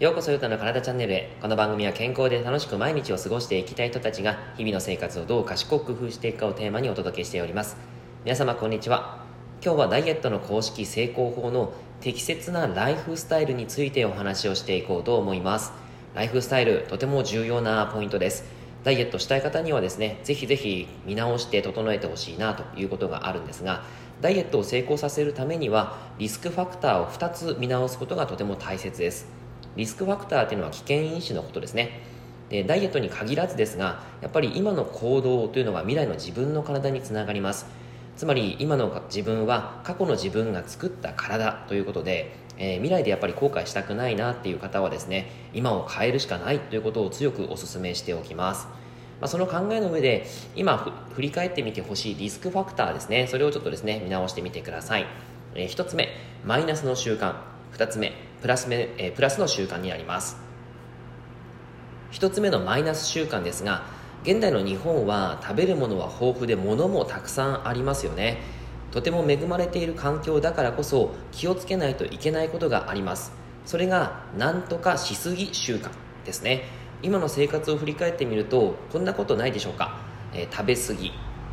ようこそゆたの体チャンネルへ。この番組は健康で楽しく毎日を過ごしていきたい人たちが日々の生活をどう賢く工夫していくかをテーマにお届けしております。皆様こんにちは。今日はダイエットの公式成功法の適切なライフスタイルについてお話をしていこうと思います。ライフスタイルとても重要なポイントです。ダイエットしたい方にはですねぜひぜひ見直して整えてほしいなということがあるんですがダイエットを成功させるためにはリスクファクターを2つ見直すことがとても大切です。リスクファクターっていうのは危険因子のことですね。でダイエットに限らずですがやっぱり今の行動というのが未来の自分の体につながります。つまり今の自分は過去の自分が作った体ということで、えー、未来でやっぱり後悔したくないなっていう方はですね今を変えるしかないということを強くお勧めしておきます。まあ、その考えの上で今振り返ってみてほしいリスクファクターですね。それをちょっとですね見直してみてください、えー、1つ目マイナスの習慣。2つ目プラスめ、えー、プラスの習慣になります。1つ目のマイナス習慣ですが現代の日本は食べるものは豊富で物もたくさんありますよね。とても恵まれている環境だからこそ気をつけないといけないことがあります。それが何とかしすぎ習慣ですね。今の生活を振り返ってみるとこんなことないでしょうか、えー、食べ過ぎ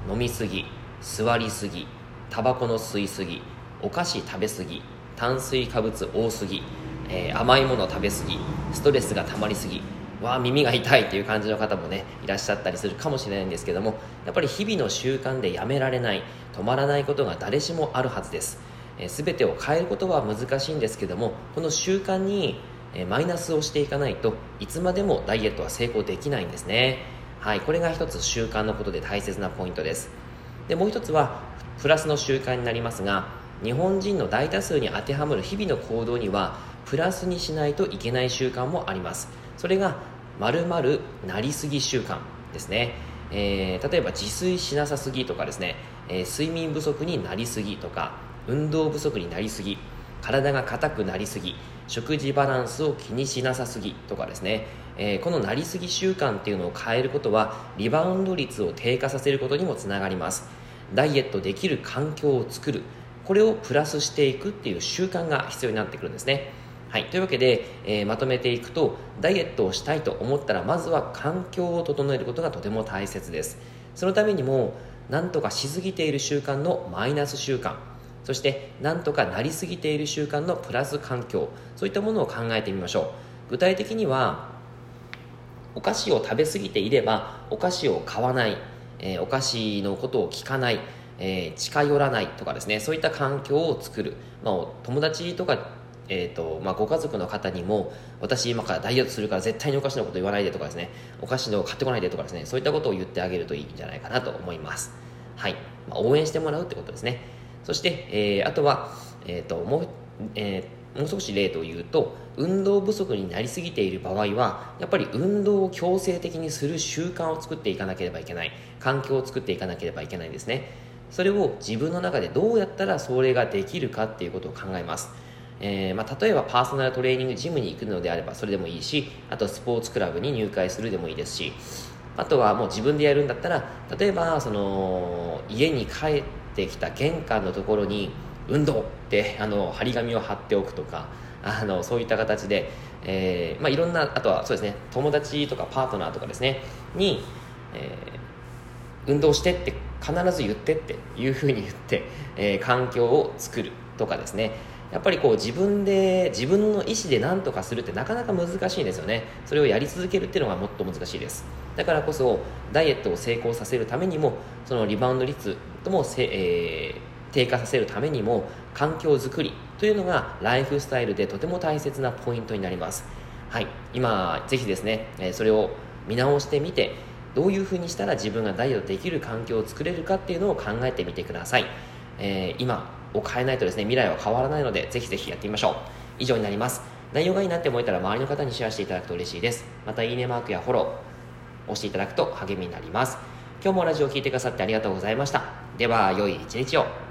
飲み過ぎ座りすぎタバコの吸い過ぎお菓子食べ過ぎ炭水化物多すぎ、えー、甘いもの食べ過ぎストレスが溜まりすぎわあ耳が痛いっていう感じの方もねいらっしゃったりするかもしれないんですけどもやっぱり日々の習慣でやめられない止まらないことが誰しもあるはずです、えー、全てを変えることは難しいんですけどもこの習慣に、えー、マイナスをしていかないといつまでもダイエットは成功できないんですね。はいこれが一つ習慣のことで大切なポイントです。でもう一つはプラスの習慣になりますが日本人の大多数に当てはまる日々の行動にはプラスにしないといけない習慣もあります。それが〇〇なりすぎ習慣ですね、えー、例えば自炊しなさすぎとかですね、えー、睡眠不足になりすぎとか運動不足になりすぎ体が硬くなりすぎ食事バランスを気にしなさすぎとかですね、えー、このなりすぎ習慣っていうのを変えることはリバウンド率を低下させることにもつながります。ダイエットできる環境を作る。これをプラスしていくっていう習慣が必要になってくるんですね。はい、というわけで、えー、まとめていくとダイエットをしたいと思ったらまずは環境を整えることがとても大切です。そのためにも何とかしすぎている習慣のマイナス習慣そして何とかなりすぎている習慣のプラス環境そういったものを考えてみましょう。具体的にはお菓子を食べ過ぎていればお菓子を買わない、えー、お菓子のことを聞かないえー、近寄らないとかですねそういった環境を作る、まあ、友達とか、えーとまあ、ご家族の方にも私今からダイエットするから絶対にお菓子のこと言わないでとかですねお菓子の買ってこないでとかですねそういったことを言ってあげるといいんじゃないかなと思います。はい、まあ、応援してもらうってことですね。そして、えー、あとは、えーともうえー、もう少し例と言うと運動不足になりすぎている場合はやっぱり運動を強制的にする習慣を作っていかなければいけない。環境を作っていかなければいけないですね。それを自分の中でどうやったらそれができるかっていうことを考えます、えー、まあ、例えばパーソナルトレーニングジムに行くのであればそれでもいいしあとスポーツクラブに入会するでもいいですしあとはもう自分でやるんだったら例えばその家に帰ってきた玄関のところに運動ってあの張り紙を貼っておくとかあのそういった形で、えーまあ、いろんなあとはそうですね友達とかパートナーとかですねに、えー、運動してって必ず言ってっていうふうに言って、えー、環境を作るとかですね。やっぱりこう自分で自分の意思で何とかするってなかなか難しいんですよね。それをやり続けるっていうのがもっと難しいです。だからこそダイエットを成功させるためにもそのリバウンド率ともせ、えー、低下させるためにも環境づくりというのがライフスタイルでとても大切なポイントになります。はい。今ぜひですねそれを見直してみてどういうふうにしたら自分がダイエットできる環境を作れるかっていうのを考えてみてください、えー、今を変えないとですね未来は変わらないのでぜひぜひやってみましょう。以上になります。内容がいいなって思えたら周りの方にシェアしていただくと嬉しいです。またいいねマークやフォロー押していただくと励みになります。今日もラジオを聴いてくださってありがとうございました。では良い一日を。